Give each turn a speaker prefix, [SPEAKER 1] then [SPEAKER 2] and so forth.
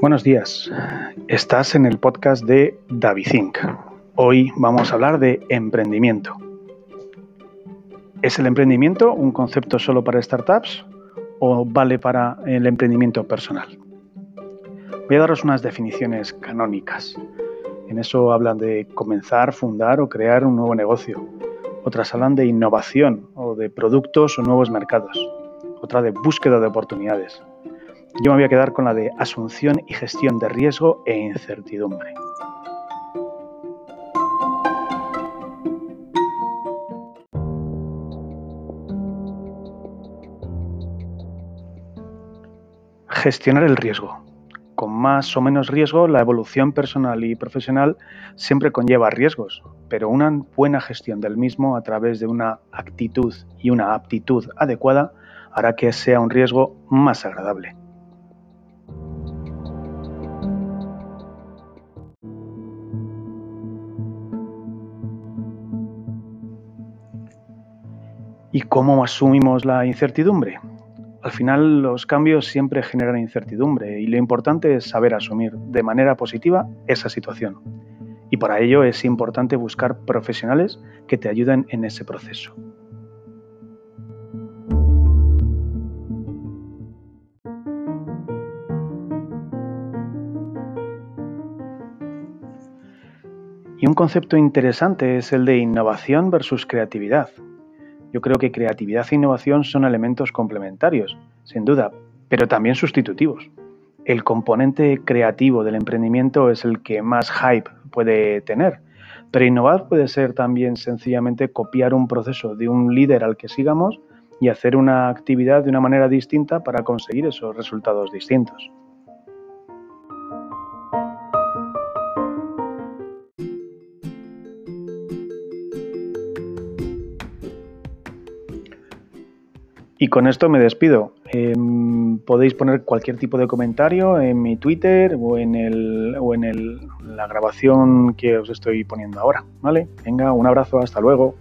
[SPEAKER 1] Buenos días, estás en el podcast de Davicink. Hoy vamos a hablar de emprendimiento. ¿Es el emprendimiento un concepto solo para startups o vale para el emprendimiento personal? Voy a daros unas definiciones canónicas. En eso hablan de comenzar, fundar o crear un nuevo negocio. Otras hablan de innovación o de productos o nuevos mercados. Otra de búsqueda de oportunidades. Yo me voy a quedar con la de asunción y gestión de riesgo e incertidumbre. Gestionar el riesgo. Con más o menos riesgo, la evolución personal y profesional siempre conlleva riesgos, pero una buena gestión del mismo a través de una actitud y una aptitud adecuada hará que sea un riesgo más agradable. ¿Y cómo asumimos la incertidumbre? Al final los cambios siempre generan incertidumbre y lo importante es saber asumir de manera positiva esa situación. Y para ello es importante buscar profesionales que te ayuden en ese proceso. Y un concepto interesante es el de innovación versus creatividad. Yo creo que creatividad e innovación son elementos complementarios, sin duda, pero también sustitutivos. El componente creativo del emprendimiento es el que más hype puede tener, pero innovar puede ser también sencillamente copiar un proceso de un líder al que sigamos y hacer una actividad de una manera distinta para conseguir esos resultados distintos. Y con esto me despido. Em, podéis poner cualquier tipo de comentario en mi Twitter o en, el, o en el, la grabación que os estoy poniendo ahora. ¿Vale? Venga, un abrazo, hasta luego.